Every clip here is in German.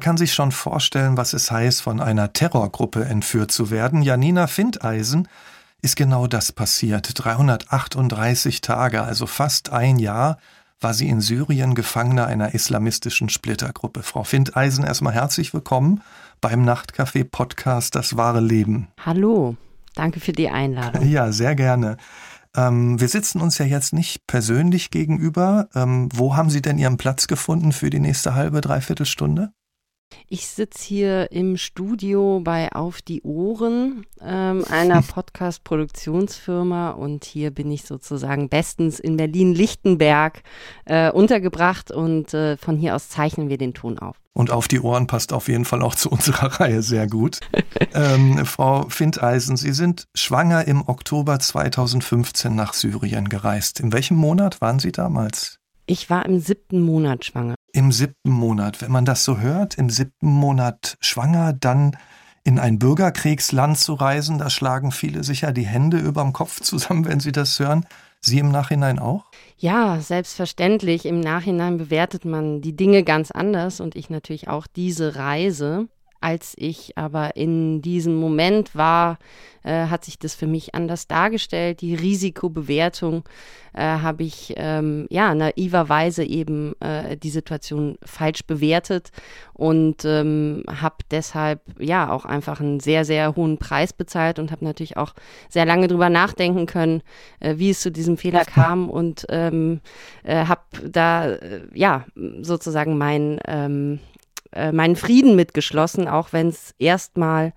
kann sich schon vorstellen, was es heißt, von einer Terrorgruppe entführt zu werden. Janina Findeisen ist genau das passiert. 338 Tage, also fast ein Jahr, war sie in Syrien Gefangene einer islamistischen Splittergruppe. Frau Findeisen, erstmal herzlich willkommen beim Nachtcafé Podcast Das wahre Leben. Hallo, danke für die Einladung. Ja, sehr gerne. Ähm, wir sitzen uns ja jetzt nicht persönlich gegenüber. Ähm, wo haben Sie denn Ihren Platz gefunden für die nächste halbe, dreiviertel Stunde? Ich sitze hier im Studio bei Auf die Ohren, ähm, einer Podcast-Produktionsfirma und hier bin ich sozusagen bestens in Berlin-Lichtenberg äh, untergebracht und äh, von hier aus zeichnen wir den Ton auf. Und auf die Ohren passt auf jeden Fall auch zu unserer Reihe sehr gut. ähm, Frau Findeisen, Sie sind schwanger im Oktober 2015 nach Syrien gereist. In welchem Monat waren Sie damals? Ich war im siebten Monat schwanger im siebten Monat. Wenn man das so hört, im siebten Monat schwanger, dann in ein Bürgerkriegsland zu reisen, da schlagen viele sicher die Hände überm Kopf zusammen, wenn sie das hören. Sie im Nachhinein auch? Ja, selbstverständlich. Im Nachhinein bewertet man die Dinge ganz anders und ich natürlich auch diese Reise. Als ich aber in diesem Moment war, äh, hat sich das für mich anders dargestellt. Die Risikobewertung äh, habe ich ähm, ja naiverweise eben äh, die Situation falsch bewertet und ähm, habe deshalb ja auch einfach einen sehr sehr hohen Preis bezahlt und habe natürlich auch sehr lange drüber nachdenken können, äh, wie es zu diesem Fehler kam und ähm, äh, habe da äh, ja sozusagen mein ähm, äh, meinen Frieden mitgeschlossen, auch wenn es erstmal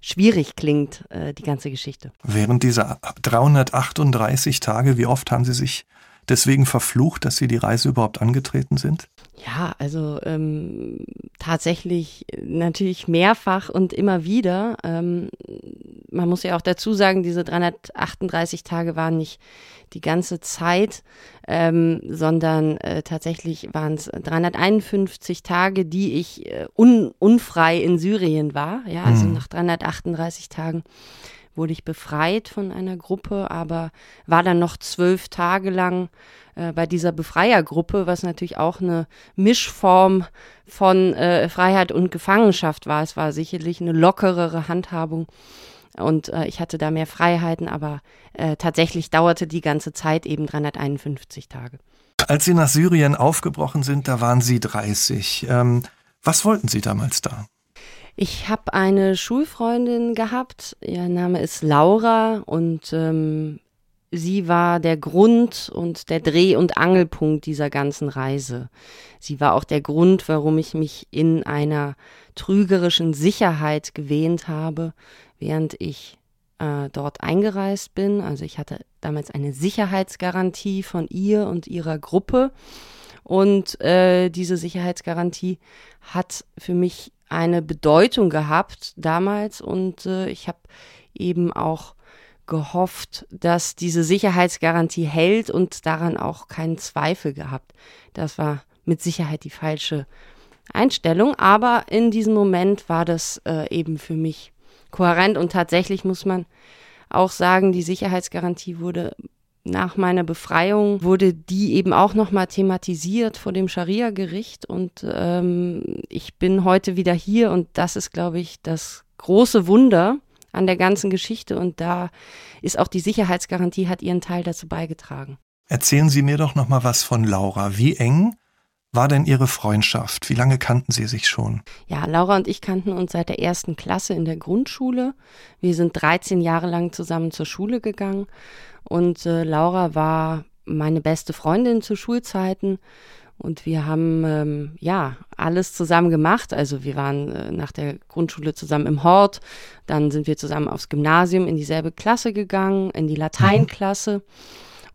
schwierig klingt, äh, die ganze Geschichte. Während dieser 338 Tage, wie oft haben Sie sich deswegen verflucht, dass Sie die Reise überhaupt angetreten sind? Ja, also ähm, tatsächlich natürlich mehrfach und immer wieder. Ähm, man muss ja auch dazu sagen, diese 338 Tage waren nicht die ganze Zeit, ähm, sondern äh, tatsächlich waren es 351 Tage, die ich äh, un unfrei in Syrien war. Ja, also mhm. nach 338 Tagen wurde ich befreit von einer Gruppe, aber war dann noch zwölf Tage lang äh, bei dieser Befreiergruppe, was natürlich auch eine Mischform von äh, Freiheit und Gefangenschaft war. Es war sicherlich eine lockerere Handhabung und äh, ich hatte da mehr Freiheiten, aber äh, tatsächlich dauerte die ganze Zeit eben 351 Tage. Als Sie nach Syrien aufgebrochen sind, da waren Sie 30. Ähm, was wollten Sie damals da? Ich habe eine Schulfreundin gehabt, ihr Name ist Laura und ähm, sie war der Grund und der Dreh- und Angelpunkt dieser ganzen Reise. Sie war auch der Grund, warum ich mich in einer trügerischen Sicherheit gewähnt habe, während ich äh, dort eingereist bin. Also ich hatte damals eine Sicherheitsgarantie von ihr und ihrer Gruppe. Und äh, diese Sicherheitsgarantie hat für mich eine Bedeutung gehabt damals. Und äh, ich habe eben auch gehofft, dass diese Sicherheitsgarantie hält und daran auch keinen Zweifel gehabt. Das war mit Sicherheit die falsche Einstellung, aber in diesem Moment war das äh, eben für mich kohärent und tatsächlich muss man auch sagen, die Sicherheitsgarantie wurde nach meiner Befreiung wurde die eben auch nochmal thematisiert vor dem Scharia-Gericht und ähm, ich bin heute wieder hier und das ist, glaube ich, das große Wunder an der ganzen Geschichte und da ist auch die Sicherheitsgarantie hat ihren Teil dazu beigetragen. Erzählen Sie mir doch nochmal was von Laura. Wie eng war denn Ihre Freundschaft? Wie lange kannten Sie sich schon? Ja, Laura und ich kannten uns seit der ersten Klasse in der Grundschule. Wir sind 13 Jahre lang zusammen zur Schule gegangen und äh, Laura war meine beste Freundin zu Schulzeiten. Und wir haben ähm, ja alles zusammen gemacht. Also wir waren äh, nach der Grundschule zusammen im Hort, dann sind wir zusammen aufs Gymnasium in dieselbe Klasse gegangen, in die Lateinklasse.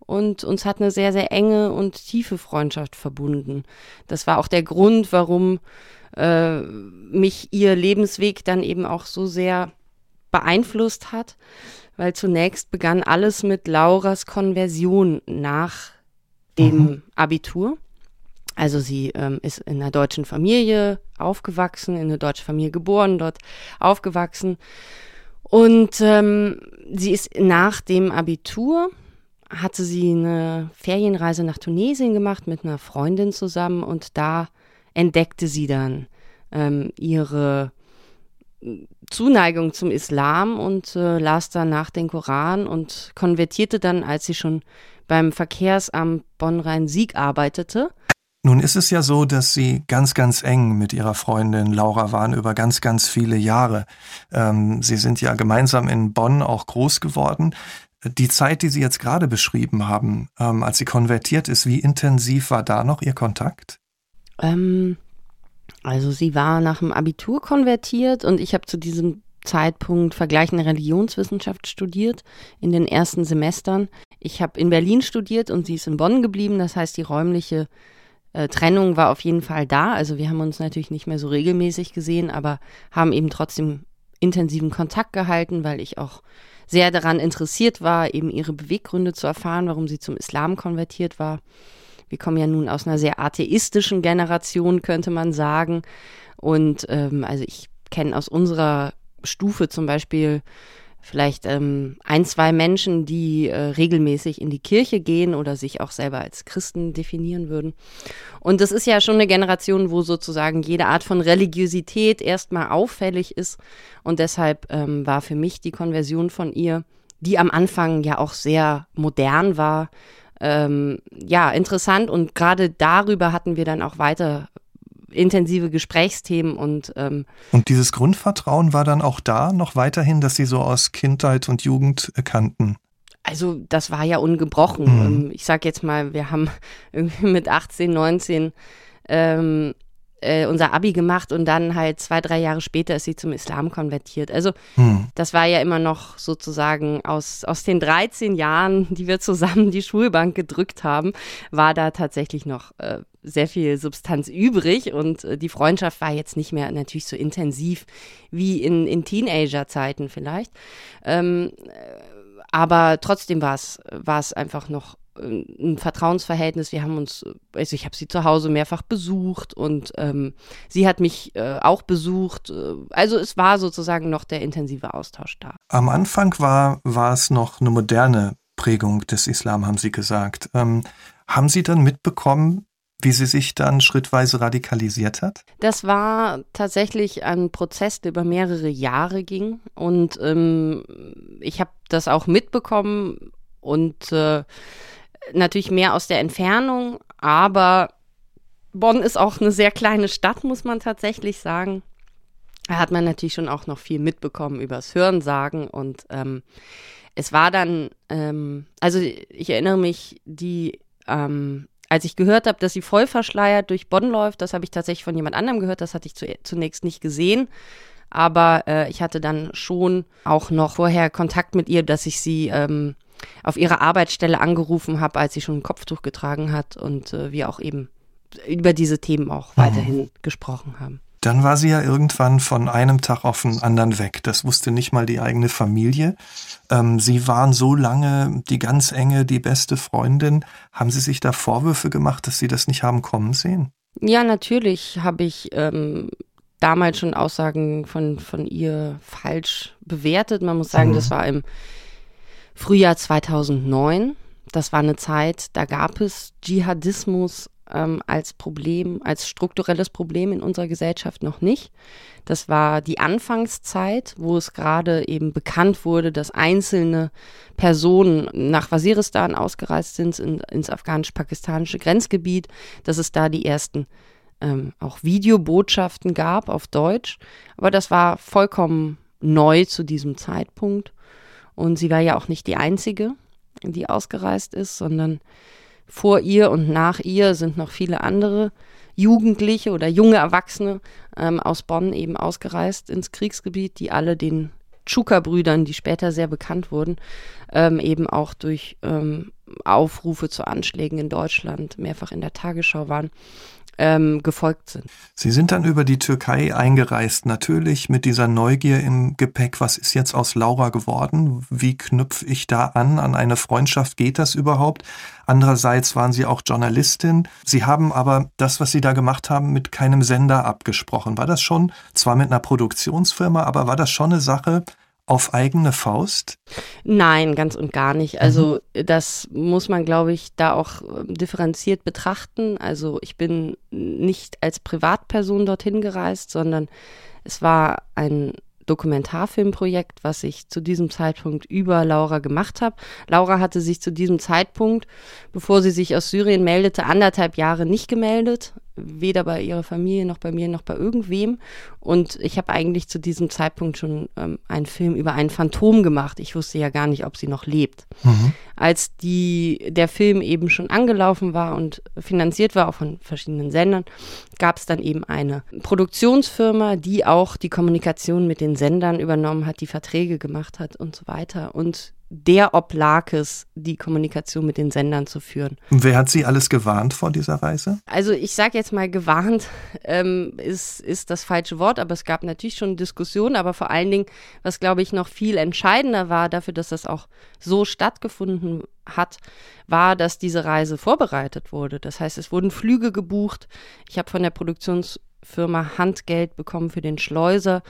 Und uns hat eine sehr, sehr enge und tiefe Freundschaft verbunden. Das war auch der Grund, warum äh, mich ihr Lebensweg dann eben auch so sehr beeinflusst hat, weil zunächst begann alles mit Lauras Konversion nach dem mhm. Abitur. Also sie ähm, ist in einer deutschen Familie aufgewachsen, in einer deutschen Familie geboren, dort aufgewachsen. Und ähm, sie ist nach dem Abitur hatte sie eine Ferienreise nach Tunesien gemacht mit einer Freundin zusammen und da entdeckte sie dann ähm, ihre Zuneigung zum Islam und äh, las danach den Koran und konvertierte dann, als sie schon beim Verkehrsamt Bonn-Rhein-Sieg arbeitete. Nun ist es ja so, dass Sie ganz, ganz eng mit Ihrer Freundin Laura waren über ganz, ganz viele Jahre. Ähm, Sie sind ja gemeinsam in Bonn auch groß geworden. Die Zeit, die Sie jetzt gerade beschrieben haben, ähm, als sie konvertiert ist, wie intensiv war da noch Ihr Kontakt? Ähm, also sie war nach dem Abitur konvertiert und ich habe zu diesem Zeitpunkt vergleichende Religionswissenschaft studiert in den ersten Semestern. Ich habe in Berlin studiert und sie ist in Bonn geblieben. Das heißt, die räumliche äh, Trennung war auf jeden Fall da. Also wir haben uns natürlich nicht mehr so regelmäßig gesehen, aber haben eben trotzdem intensiven Kontakt gehalten, weil ich auch sehr daran interessiert war, eben ihre Beweggründe zu erfahren, warum sie zum Islam konvertiert war. Wir kommen ja nun aus einer sehr atheistischen Generation, könnte man sagen. Und ähm, also ich kenne aus unserer Stufe zum Beispiel vielleicht ähm, ein, zwei Menschen, die äh, regelmäßig in die Kirche gehen oder sich auch selber als Christen definieren würden. Und das ist ja schon eine Generation, wo sozusagen jede Art von Religiosität erstmal auffällig ist. Und deshalb ähm, war für mich die Konversion von ihr, die am Anfang ja auch sehr modern war, ähm, ja, interessant. Und gerade darüber hatten wir dann auch weiter intensive Gesprächsthemen und ähm, und dieses Grundvertrauen war dann auch da noch weiterhin, dass Sie so aus Kindheit und Jugend kannten. Also das war ja ungebrochen. Mhm. Ähm, ich sag jetzt mal, wir haben irgendwie mit 18, 19 ähm, äh, unser Abi gemacht und dann halt zwei, drei Jahre später ist sie zum Islam konvertiert. Also hm. das war ja immer noch sozusagen aus, aus den 13 Jahren, die wir zusammen die Schulbank gedrückt haben, war da tatsächlich noch äh, sehr viel Substanz übrig und äh, die Freundschaft war jetzt nicht mehr natürlich so intensiv wie in, in Teenager-Zeiten vielleicht. Ähm, äh, aber trotzdem war es einfach noch ein Vertrauensverhältnis. Wir haben uns, also ich habe sie zu Hause mehrfach besucht und ähm, sie hat mich äh, auch besucht. Also es war sozusagen noch der intensive Austausch da. Am Anfang war, war es noch eine moderne Prägung des Islam, haben Sie gesagt. Ähm, haben Sie dann mitbekommen, wie sie sich dann schrittweise radikalisiert hat? Das war tatsächlich ein Prozess, der über mehrere Jahre ging. Und ähm, ich habe das auch mitbekommen und äh, natürlich mehr aus der Entfernung, aber Bonn ist auch eine sehr kleine Stadt, muss man tatsächlich sagen. Da hat man natürlich schon auch noch viel mitbekommen übers Hörensagen und ähm, es war dann, ähm, also ich erinnere mich, die, ähm, als ich gehört habe, dass sie voll verschleiert durch Bonn läuft, das habe ich tatsächlich von jemand anderem gehört, das hatte ich zu, zunächst nicht gesehen. Aber äh, ich hatte dann schon auch noch vorher Kontakt mit ihr, dass ich sie ähm, auf ihrer Arbeitsstelle angerufen habe, als sie schon ein Kopftuch getragen hat und äh, wir auch eben über diese Themen auch mhm. weiterhin gesprochen haben. Dann war sie ja irgendwann von einem Tag auf den anderen weg. Das wusste nicht mal die eigene Familie. Ähm, sie waren so lange die ganz enge, die beste Freundin. Haben Sie sich da Vorwürfe gemacht, dass Sie das nicht haben kommen sehen? Ja, natürlich habe ich ähm, damals schon Aussagen von, von ihr falsch bewertet. Man muss sagen, mhm. das war im Frühjahr 2009. Das war eine Zeit, da gab es Dschihadismus ähm, als Problem, als strukturelles Problem in unserer Gesellschaft noch nicht. Das war die Anfangszeit, wo es gerade eben bekannt wurde, dass einzelne Personen nach Waziristan ausgereist sind, in, ins afghanisch-pakistanische Grenzgebiet, dass es da die ersten ähm, auch Videobotschaften gab auf Deutsch. Aber das war vollkommen neu zu diesem Zeitpunkt. Und sie war ja auch nicht die Einzige, die ausgereist ist, sondern vor ihr und nach ihr sind noch viele andere Jugendliche oder junge Erwachsene ähm, aus Bonn eben ausgereist ins Kriegsgebiet, die alle den Tschuka-Brüdern, die später sehr bekannt wurden, ähm, eben auch durch ähm, Aufrufe zu Anschlägen in Deutschland mehrfach in der Tagesschau waren ähm, gefolgt sind. Sie sind dann über die Türkei eingereist, natürlich mit dieser Neugier im Gepäck. Was ist jetzt aus Laura geworden? Wie knüpfe ich da an? An eine Freundschaft geht das überhaupt? Andererseits waren Sie auch Journalistin. Sie haben aber das, was Sie da gemacht haben, mit keinem Sender abgesprochen. War das schon, zwar mit einer Produktionsfirma, aber war das schon eine Sache, auf eigene Faust? Nein, ganz und gar nicht. Also mhm. das muss man, glaube ich, da auch ähm, differenziert betrachten. Also ich bin nicht als Privatperson dorthin gereist, sondern es war ein Dokumentarfilmprojekt, was ich zu diesem Zeitpunkt über Laura gemacht habe. Laura hatte sich zu diesem Zeitpunkt, bevor sie sich aus Syrien meldete, anderthalb Jahre nicht gemeldet weder bei ihrer Familie noch bei mir noch bei irgendwem. Und ich habe eigentlich zu diesem Zeitpunkt schon ähm, einen Film über ein Phantom gemacht. Ich wusste ja gar nicht, ob sie noch lebt. Mhm. Als die, der Film eben schon angelaufen war und finanziert war, auch von verschiedenen Sendern, gab es dann eben eine Produktionsfirma, die auch die Kommunikation mit den Sendern übernommen hat, die Verträge gemacht hat und so weiter. Und der oblag es, die Kommunikation mit den Sendern zu führen. Wer hat Sie alles gewarnt vor dieser Reise? Also ich sage jetzt mal gewarnt ähm, ist, ist das falsche Wort, aber es gab natürlich schon Diskussionen, aber vor allen Dingen, was glaube ich noch viel entscheidender war dafür, dass das auch so stattgefunden hat, war, dass diese Reise vorbereitet wurde. Das heißt, es wurden Flüge gebucht. Ich habe von der Produktionsfirma Handgeld bekommen für den Schleuser.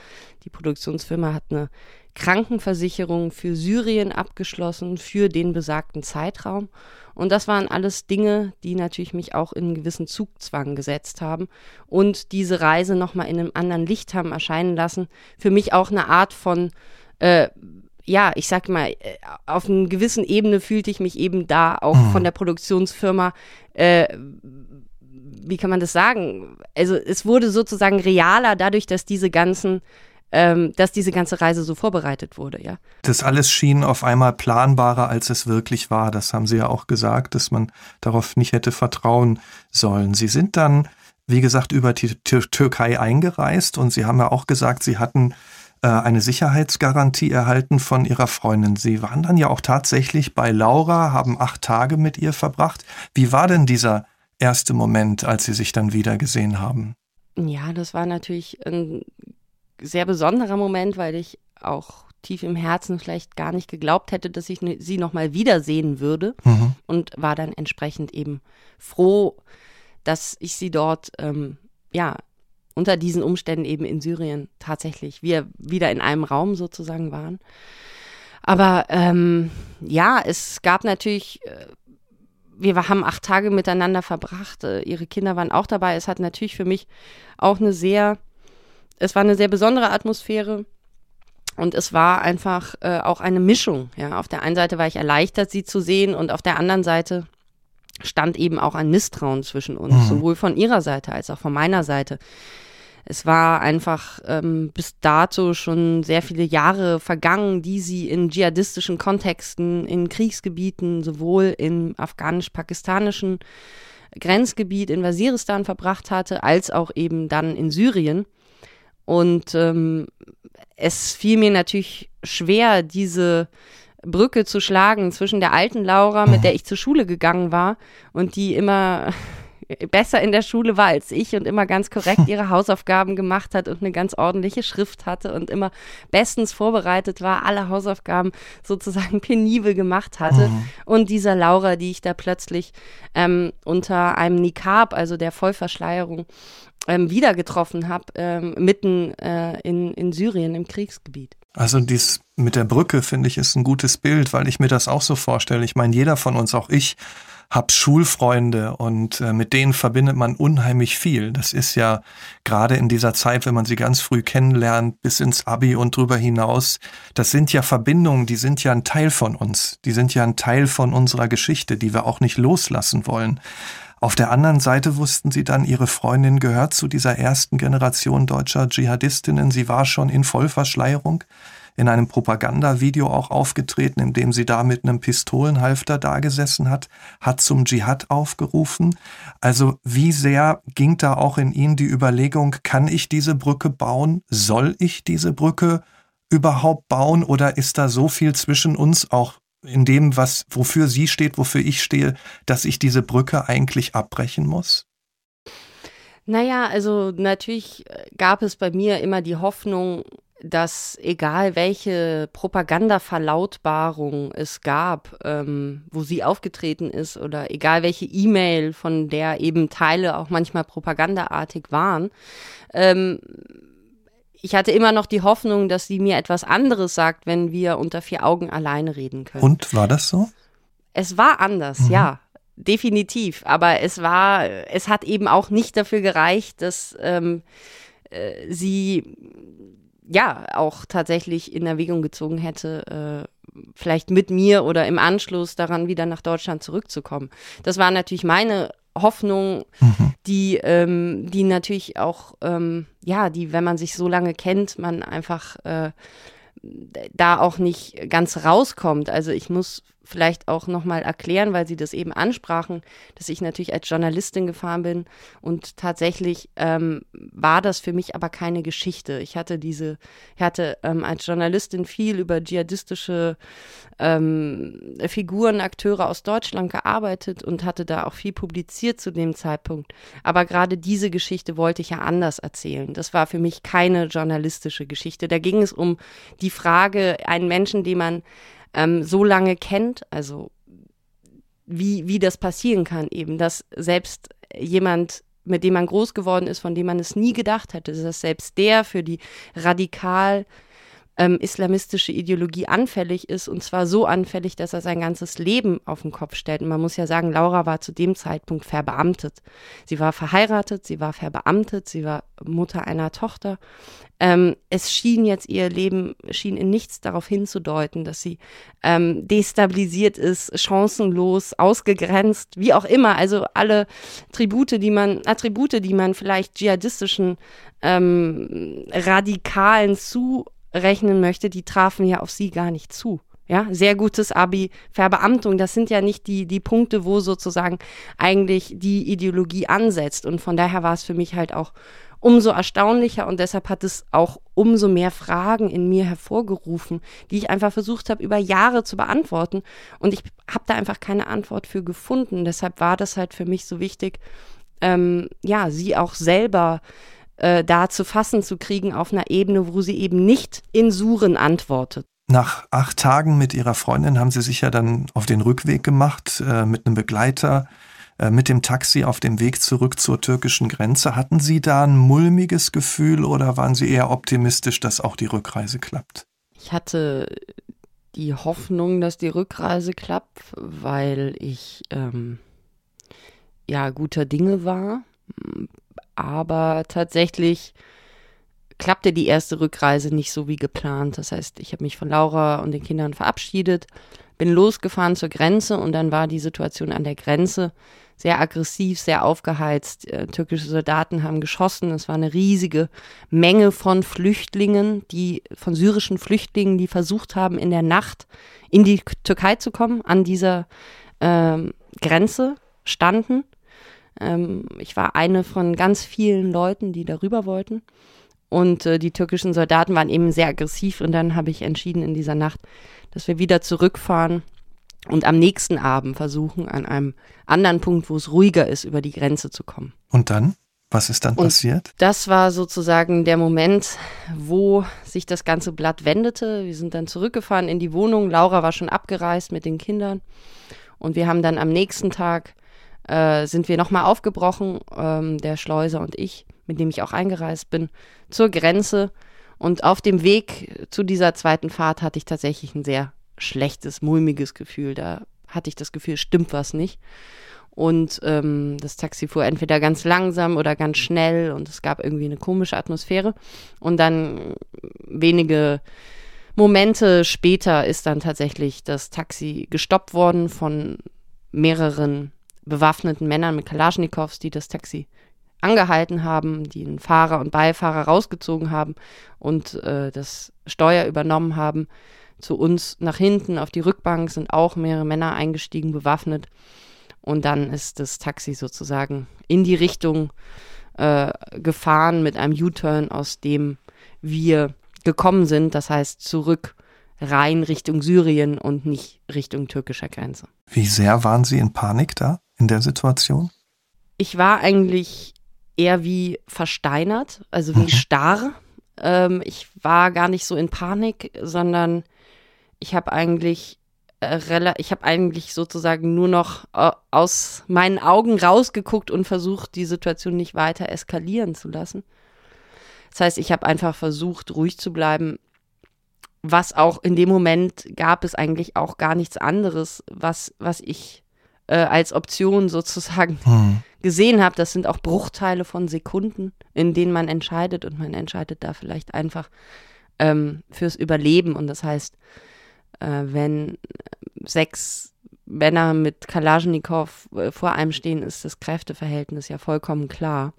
Die Produktionsfirma hat eine Krankenversicherung für Syrien abgeschlossen für den besagten Zeitraum. Und das waren alles Dinge, die natürlich mich auch in einen gewissen Zugzwang gesetzt haben und diese Reise nochmal in einem anderen Licht haben erscheinen lassen. Für mich auch eine Art von, äh, ja, ich sag mal, äh, auf einer gewissen Ebene fühlte ich mich eben da auch mhm. von der Produktionsfirma äh, wie kann man das sagen? Also es wurde sozusagen realer dadurch, dass diese ganzen ähm, dass diese ganze Reise so vorbereitet wurde, ja. Das alles schien auf einmal planbarer, als es wirklich war. Das haben Sie ja auch gesagt, dass man darauf nicht hätte vertrauen sollen. Sie sind dann, wie gesagt, über die Türkei eingereist und Sie haben ja auch gesagt, Sie hatten äh, eine Sicherheitsgarantie erhalten von ihrer Freundin. Sie waren dann ja auch tatsächlich bei Laura, haben acht Tage mit ihr verbracht. Wie war denn dieser erste Moment, als Sie sich dann wieder gesehen haben? Ja, das war natürlich ein sehr besonderer Moment, weil ich auch tief im Herzen vielleicht gar nicht geglaubt hätte, dass ich ne, sie nochmal wiedersehen würde mhm. und war dann entsprechend eben froh, dass ich sie dort, ähm, ja, unter diesen Umständen eben in Syrien tatsächlich wir wieder in einem Raum sozusagen waren. Aber ähm, ja, es gab natürlich, äh, wir haben acht Tage miteinander verbracht, äh, ihre Kinder waren auch dabei. Es hat natürlich für mich auch eine sehr es war eine sehr besondere Atmosphäre. Und es war einfach äh, auch eine Mischung. Ja, auf der einen Seite war ich erleichtert, sie zu sehen, und auf der anderen Seite stand eben auch ein Misstrauen zwischen uns, mhm. sowohl von ihrer Seite als auch von meiner Seite. Es war einfach ähm, bis dato schon sehr viele Jahre vergangen, die sie in dschihadistischen Kontexten, in Kriegsgebieten, sowohl im afghanisch-pakistanischen Grenzgebiet in Waziristan verbracht hatte, als auch eben dann in Syrien. Und ähm, es fiel mir natürlich schwer, diese Brücke zu schlagen zwischen der alten Laura, mit der ich zur Schule gegangen war und die immer besser in der Schule war als ich und immer ganz korrekt ihre Hausaufgaben gemacht hat und eine ganz ordentliche Schrift hatte und immer bestens vorbereitet war, alle Hausaufgaben sozusagen penibel gemacht hatte. Mhm. Und dieser Laura, die ich da plötzlich ähm, unter einem Nikab, also der Vollverschleierung, ähm, wieder getroffen habe, ähm, mitten äh, in, in Syrien im Kriegsgebiet. Also dies mit der Brücke finde ich ist ein gutes Bild, weil ich mir das auch so vorstelle. Ich meine, jeder von uns, auch ich, hab Schulfreunde und äh, mit denen verbindet man unheimlich viel. Das ist ja gerade in dieser Zeit, wenn man sie ganz früh kennenlernt, bis ins Abi und drüber hinaus, das sind ja Verbindungen, die sind ja ein Teil von uns. Die sind ja ein Teil von unserer Geschichte, die wir auch nicht loslassen wollen. Auf der anderen Seite wussten sie dann, ihre Freundin gehört zu dieser ersten Generation deutscher Dschihadistinnen. Sie war schon in Vollverschleierung in einem Propagandavideo auch aufgetreten, in dem sie da mit einem Pistolenhalfter dagesessen hat, hat zum Dschihad aufgerufen. Also wie sehr ging da auch in Ihnen die Überlegung, kann ich diese Brücke bauen? Soll ich diese Brücke überhaupt bauen? Oder ist da so viel zwischen uns auch in dem, was, wofür sie steht, wofür ich stehe, dass ich diese Brücke eigentlich abbrechen muss? Naja, also natürlich gab es bei mir immer die Hoffnung, dass egal welche Propagandaverlautbarung es gab, ähm, wo sie aufgetreten ist, oder egal welche E-Mail, von der eben Teile auch manchmal propagandaartig waren, ähm, ich hatte immer noch die Hoffnung, dass sie mir etwas anderes sagt, wenn wir unter vier Augen alleine reden können. Und war das so? Es war anders, mhm. ja, definitiv. Aber es war, es hat eben auch nicht dafür gereicht, dass ähm, äh, sie ja auch tatsächlich in Erwägung gezogen hätte, äh, vielleicht mit mir oder im Anschluss daran wieder nach Deutschland zurückzukommen. Das war natürlich meine Hoffnung, mhm. die, ähm, die natürlich auch, ähm, ja, die, wenn man sich so lange kennt, man einfach äh, da auch nicht ganz rauskommt. Also ich muss vielleicht auch nochmal erklären, weil Sie das eben ansprachen, dass ich natürlich als Journalistin gefahren bin und tatsächlich ähm, war das für mich aber keine Geschichte. Ich hatte diese, ich hatte ähm, als Journalistin viel über dschihadistische ähm, Figuren, Akteure aus Deutschland gearbeitet und hatte da auch viel publiziert zu dem Zeitpunkt. Aber gerade diese Geschichte wollte ich ja anders erzählen. Das war für mich keine journalistische Geschichte. Da ging es um die Frage, einen Menschen, den man ähm, so lange kennt, also wie, wie das passieren kann, eben, dass selbst jemand, mit dem man groß geworden ist, von dem man es nie gedacht hätte, dass selbst der für die radikal ähm, islamistische Ideologie anfällig ist und zwar so anfällig, dass er sein ganzes Leben auf den Kopf stellt. Und man muss ja sagen, Laura war zu dem Zeitpunkt verbeamtet. Sie war verheiratet, sie war verbeamtet, sie war Mutter einer Tochter. Ähm, es schien jetzt ihr Leben, schien in nichts darauf hinzudeuten, dass sie ähm, destabilisiert ist, chancenlos, ausgegrenzt, wie auch immer. Also alle Tribute, die man, Attribute, die man vielleicht dschihadistischen ähm, Radikalen zu rechnen möchte, die trafen ja auf sie gar nicht zu. Ja, sehr gutes Abi, Verbeamtung, das sind ja nicht die, die Punkte, wo sozusagen eigentlich die Ideologie ansetzt. Und von daher war es für mich halt auch umso erstaunlicher und deshalb hat es auch umso mehr Fragen in mir hervorgerufen, die ich einfach versucht habe, über Jahre zu beantworten. Und ich habe da einfach keine Antwort für gefunden. Deshalb war das halt für mich so wichtig, ähm, ja, sie auch selber äh, da zu fassen zu kriegen auf einer Ebene, wo sie eben nicht in Suren antwortet. Nach acht Tagen mit ihrer Freundin haben sie sich ja dann auf den Rückweg gemacht äh, mit einem Begleiter, äh, mit dem Taxi auf dem Weg zurück zur türkischen Grenze. Hatten Sie da ein mulmiges Gefühl oder waren Sie eher optimistisch, dass auch die Rückreise klappt? Ich hatte die Hoffnung, dass die Rückreise klappt, weil ich ähm, ja guter Dinge war aber tatsächlich klappte die erste Rückreise nicht so wie geplant. Das heißt, ich habe mich von Laura und den Kindern verabschiedet, bin losgefahren zur Grenze und dann war die Situation an der Grenze sehr aggressiv, sehr aufgeheizt. Äh, türkische Soldaten haben geschossen. Es war eine riesige Menge von Flüchtlingen, die von syrischen Flüchtlingen, die versucht haben, in der Nacht in die Türkei zu kommen, an dieser ähm, Grenze standen. Ähm, ich war eine von ganz vielen Leuten, die darüber wollten. Und äh, die türkischen Soldaten waren eben sehr aggressiv. Und dann habe ich entschieden in dieser Nacht, dass wir wieder zurückfahren und am nächsten Abend versuchen, an einem anderen Punkt, wo es ruhiger ist, über die Grenze zu kommen. Und dann? Was ist dann und passiert? Das war sozusagen der Moment, wo sich das ganze Blatt wendete. Wir sind dann zurückgefahren in die Wohnung. Laura war schon abgereist mit den Kindern. Und wir haben dann am nächsten Tag äh, sind wir nochmal aufgebrochen, ähm, der Schleuser und ich, mit dem ich auch eingereist bin, zur Grenze. Und auf dem Weg zu dieser zweiten Fahrt hatte ich tatsächlich ein sehr schlechtes, mulmiges Gefühl. Da hatte ich das Gefühl, stimmt was nicht. Und ähm, das Taxi fuhr entweder ganz langsam oder ganz schnell und es gab irgendwie eine komische Atmosphäre. Und dann wenige Momente später ist dann tatsächlich das Taxi gestoppt worden von mehreren bewaffneten Männern mit Kalaschnikows, die das Taxi angehalten haben, die einen Fahrer und Beifahrer rausgezogen haben und äh, das Steuer übernommen haben. Zu uns nach hinten auf die Rückbank sind auch mehrere Männer eingestiegen, bewaffnet. Und dann ist das Taxi sozusagen in die Richtung äh, gefahren mit einem U-Turn, aus dem wir gekommen sind. Das heißt zurück rein Richtung Syrien und nicht Richtung türkischer Grenze. Wie sehr waren Sie in Panik da? In der Situation? Ich war eigentlich eher wie versteinert, also wie mhm. starr. Ähm, ich war gar nicht so in Panik, sondern ich habe eigentlich äh, ich habe eigentlich sozusagen nur noch äh, aus meinen Augen rausgeguckt und versucht, die Situation nicht weiter eskalieren zu lassen. Das heißt, ich habe einfach versucht, ruhig zu bleiben, was auch in dem Moment gab es eigentlich auch gar nichts anderes, was, was ich äh, als Option sozusagen hm. gesehen habe. Das sind auch Bruchteile von Sekunden, in denen man entscheidet und man entscheidet da vielleicht einfach ähm, fürs Überleben. Und das heißt, äh, wenn sechs Männer mit Kalaschnikow äh, vor einem stehen, ist das Kräfteverhältnis ja vollkommen klar.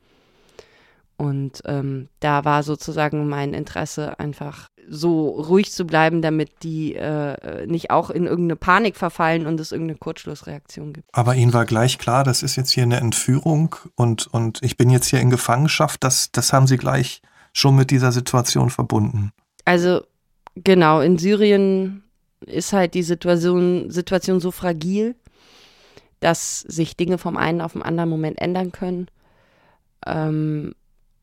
Und ähm, da war sozusagen mein Interesse einfach so ruhig zu bleiben, damit die äh, nicht auch in irgendeine Panik verfallen und es irgendeine Kurzschlussreaktion gibt. Aber Ihnen war gleich klar, das ist jetzt hier eine Entführung und, und ich bin jetzt hier in Gefangenschaft. Das, das haben Sie gleich schon mit dieser Situation verbunden. Also genau, in Syrien ist halt die Situation, Situation so fragil, dass sich Dinge vom einen auf den anderen Moment ändern können. Ähm,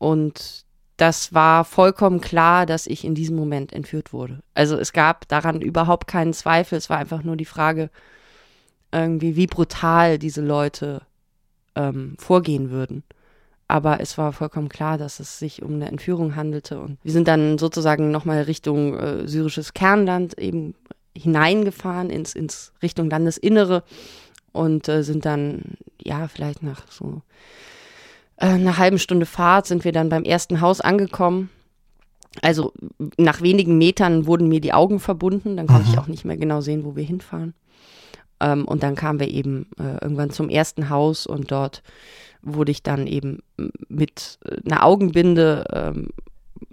und das war vollkommen klar, dass ich in diesem Moment entführt wurde. Also es gab daran überhaupt keinen Zweifel. Es war einfach nur die Frage, irgendwie, wie brutal diese Leute ähm, vorgehen würden. Aber es war vollkommen klar, dass es sich um eine Entführung handelte. Und wir sind dann sozusagen nochmal Richtung äh, syrisches Kernland eben hineingefahren ins, ins Richtung Landesinnere und äh, sind dann, ja, vielleicht nach so äh, einer halben Stunde Fahrt sind wir dann beim ersten Haus angekommen. Also nach wenigen Metern wurden mir die Augen verbunden, dann konnte mhm. ich auch nicht mehr genau sehen, wo wir hinfahren. Ähm, und dann kamen wir eben äh, irgendwann zum ersten Haus und dort wurde ich dann eben mit einer Augenbinde ähm,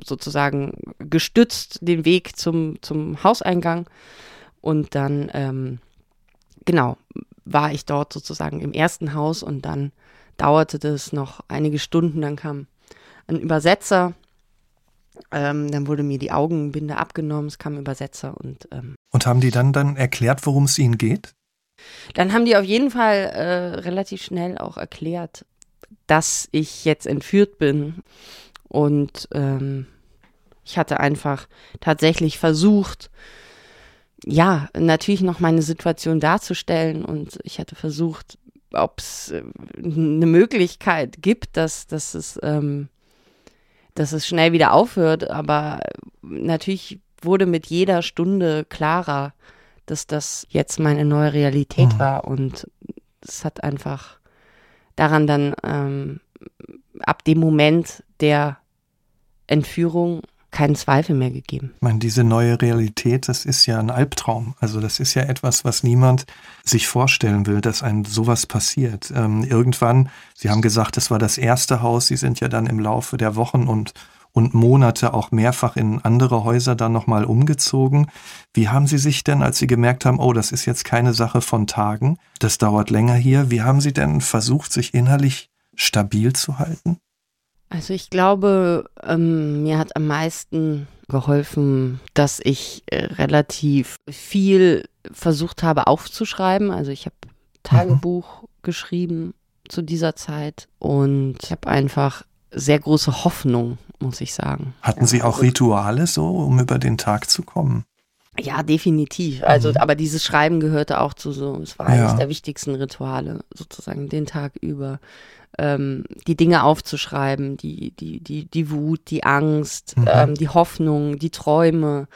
sozusagen gestützt den Weg zum, zum Hauseingang. Und dann, ähm, genau, war ich dort sozusagen im ersten Haus und dann dauerte das noch einige Stunden. Dann kam ein Übersetzer. Ähm, dann wurde mir die Augenbinde abgenommen, es kam ein Übersetzer und. Ähm, und haben die dann dann erklärt, worum es ihnen geht? Dann haben die auf jeden Fall äh, relativ schnell auch erklärt, dass ich jetzt entführt bin. Und ähm, ich hatte einfach tatsächlich versucht, ja, natürlich noch meine Situation darzustellen und ich hatte versucht, ob es äh, eine Möglichkeit gibt, dass, dass, es, ähm, dass es schnell wieder aufhört. Aber natürlich wurde mit jeder Stunde klarer, dass das jetzt meine neue Realität mhm. war. Und es hat einfach daran dann ähm, ab dem Moment der Entführung keinen Zweifel mehr gegeben. Ich meine, diese neue Realität, das ist ja ein Albtraum. Also das ist ja etwas, was niemand sich vorstellen will, dass ein sowas passiert. Ähm, irgendwann, Sie haben gesagt, das war das erste Haus. Sie sind ja dann im Laufe der Wochen und und Monate auch mehrfach in andere Häuser dann nochmal umgezogen. Wie haben Sie sich denn, als Sie gemerkt haben, oh, das ist jetzt keine Sache von Tagen, das dauert länger hier, wie haben Sie denn versucht, sich innerlich stabil zu halten? Also ich glaube, ähm, mir hat am meisten geholfen, dass ich äh, relativ viel versucht habe aufzuschreiben. Also ich habe Tagebuch mhm. geschrieben zu dieser Zeit und ich habe einfach sehr große Hoffnung, muss ich sagen. Hatten Sie auch Rituale so, um über den Tag zu kommen? Ja, definitiv. Also, mhm. aber dieses Schreiben gehörte auch zu so, es war ja. eines der wichtigsten Rituale, sozusagen den Tag über ähm, die Dinge aufzuschreiben, die, die, die, die Wut, die Angst, mhm. ähm, die Hoffnung, die Träume,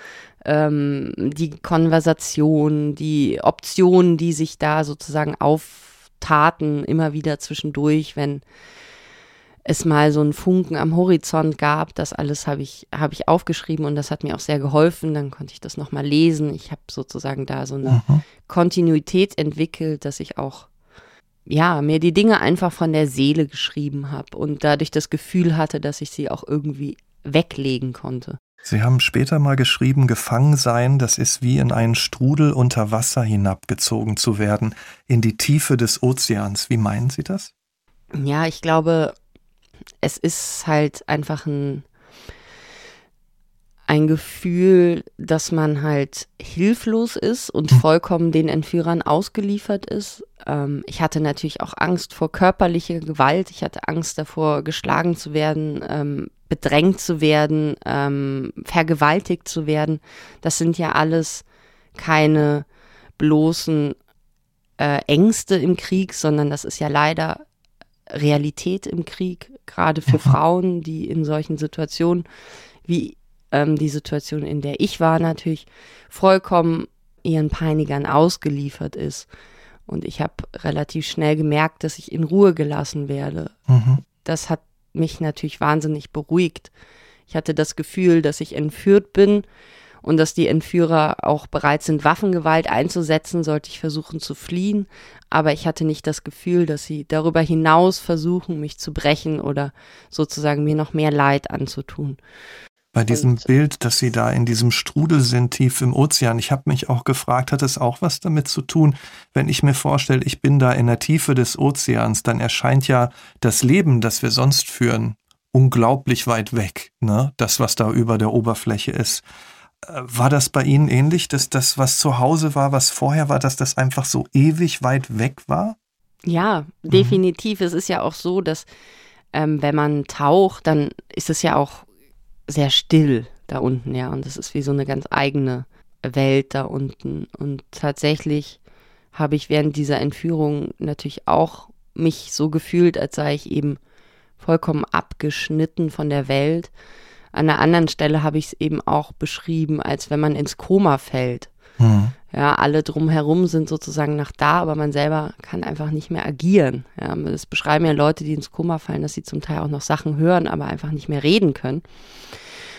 ähm, die Konversation, die Optionen, die sich da sozusagen auftaten, immer wieder zwischendurch, wenn es mal so einen Funken am Horizont gab. Das alles habe ich, hab ich aufgeschrieben und das hat mir auch sehr geholfen. Dann konnte ich das nochmal lesen. Ich habe sozusagen da so eine mhm. Kontinuität entwickelt, dass ich auch ja, mir die Dinge einfach von der Seele geschrieben habe und dadurch das Gefühl hatte, dass ich sie auch irgendwie weglegen konnte. Sie haben später mal geschrieben, gefangen sein, das ist wie in einen Strudel unter Wasser hinabgezogen zu werden, in die Tiefe des Ozeans. Wie meinen Sie das? Ja, ich glaube, es ist halt einfach ein ein Gefühl, dass man halt hilflos ist und hm. vollkommen den Entführern ausgeliefert ist. Ähm, ich hatte natürlich auch Angst vor körperlicher Gewalt. Ich hatte Angst davor, geschlagen zu werden, ähm, bedrängt zu werden, ähm, vergewaltigt zu werden. Das sind ja alles keine bloßen äh, Ängste im Krieg, sondern das ist ja leider Realität im Krieg, gerade für. Frauen, die in solchen Situationen, wie ähm, die Situation, in der ich war, natürlich vollkommen ihren Peinigern ausgeliefert ist. Und ich habe relativ schnell gemerkt, dass ich in Ruhe gelassen werde. Mhm. Das hat mich natürlich wahnsinnig beruhigt. Ich hatte das Gefühl, dass ich entführt bin und dass die Entführer auch bereit sind, Waffengewalt einzusetzen, sollte ich versuchen zu fliehen. Aber ich hatte nicht das Gefühl, dass sie darüber hinaus versuchen, mich zu brechen oder sozusagen mir noch mehr Leid anzutun. Bei diesem und, Bild, dass Sie da in diesem Strudel sind, tief im Ozean, ich habe mich auch gefragt, hat es auch was damit zu tun, wenn ich mir vorstelle, ich bin da in der Tiefe des Ozeans, dann erscheint ja das Leben, das wir sonst führen, unglaublich weit weg, ne? Das, was da über der Oberfläche ist. Äh, war das bei Ihnen ähnlich, dass das, was zu Hause war, was vorher war, dass das einfach so ewig weit weg war? Ja, mhm. definitiv. Mhm. Es ist ja auch so, dass ähm, wenn man taucht, dann ist es ja auch sehr still da unten, ja. Und das ist wie so eine ganz eigene Welt da unten. Und tatsächlich habe ich während dieser Entführung natürlich auch mich so gefühlt, als sei ich eben vollkommen abgeschnitten von der Welt. An einer anderen Stelle habe ich es eben auch beschrieben, als wenn man ins Koma fällt. Mhm. Ja, alle drumherum sind sozusagen nach da, aber man selber kann einfach nicht mehr agieren. Ja, das beschreiben ja Leute, die ins Koma fallen, dass sie zum Teil auch noch Sachen hören, aber einfach nicht mehr reden können.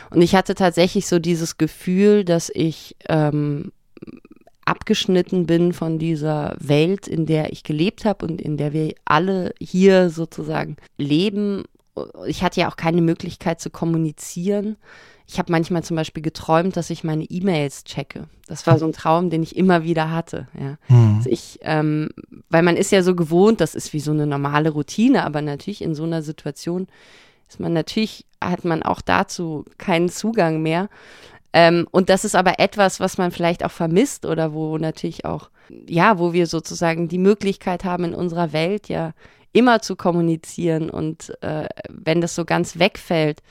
Und ich hatte tatsächlich so dieses Gefühl, dass ich ähm, abgeschnitten bin von dieser Welt, in der ich gelebt habe und in der wir alle hier sozusagen leben. Ich hatte ja auch keine Möglichkeit zu kommunizieren. Ich habe manchmal zum Beispiel geträumt, dass ich meine E-Mails checke. Das war so ein Traum, den ich immer wieder hatte. Ja. Mhm. Also ich, ähm, weil man ist ja so gewohnt, das ist wie so eine normale Routine, aber natürlich in so einer Situation ist man natürlich, hat man auch dazu keinen Zugang mehr. Ähm, und das ist aber etwas, was man vielleicht auch vermisst oder wo natürlich auch, ja, wo wir sozusagen die Möglichkeit haben, in unserer Welt ja immer zu kommunizieren. Und äh, wenn das so ganz wegfällt,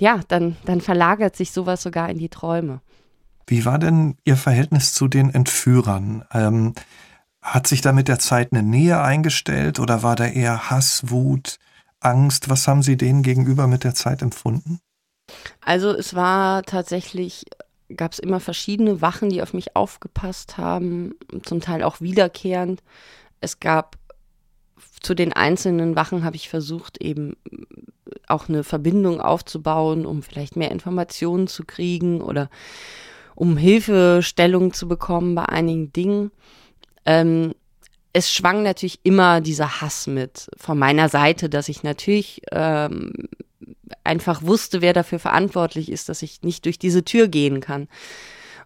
ja, dann, dann verlagert sich sowas sogar in die Träume. Wie war denn Ihr Verhältnis zu den Entführern? Ähm, hat sich da mit der Zeit eine Nähe eingestellt oder war da eher Hass, Wut, Angst? Was haben Sie denen gegenüber mit der Zeit empfunden? Also es war tatsächlich, gab es immer verschiedene Wachen, die auf mich aufgepasst haben, zum Teil auch wiederkehrend. Es gab zu den einzelnen Wachen habe ich versucht, eben auch eine Verbindung aufzubauen, um vielleicht mehr Informationen zu kriegen oder um Hilfestellung zu bekommen bei einigen Dingen. Ähm, es schwang natürlich immer dieser Hass mit von meiner Seite, dass ich natürlich ähm, einfach wusste, wer dafür verantwortlich ist, dass ich nicht durch diese Tür gehen kann.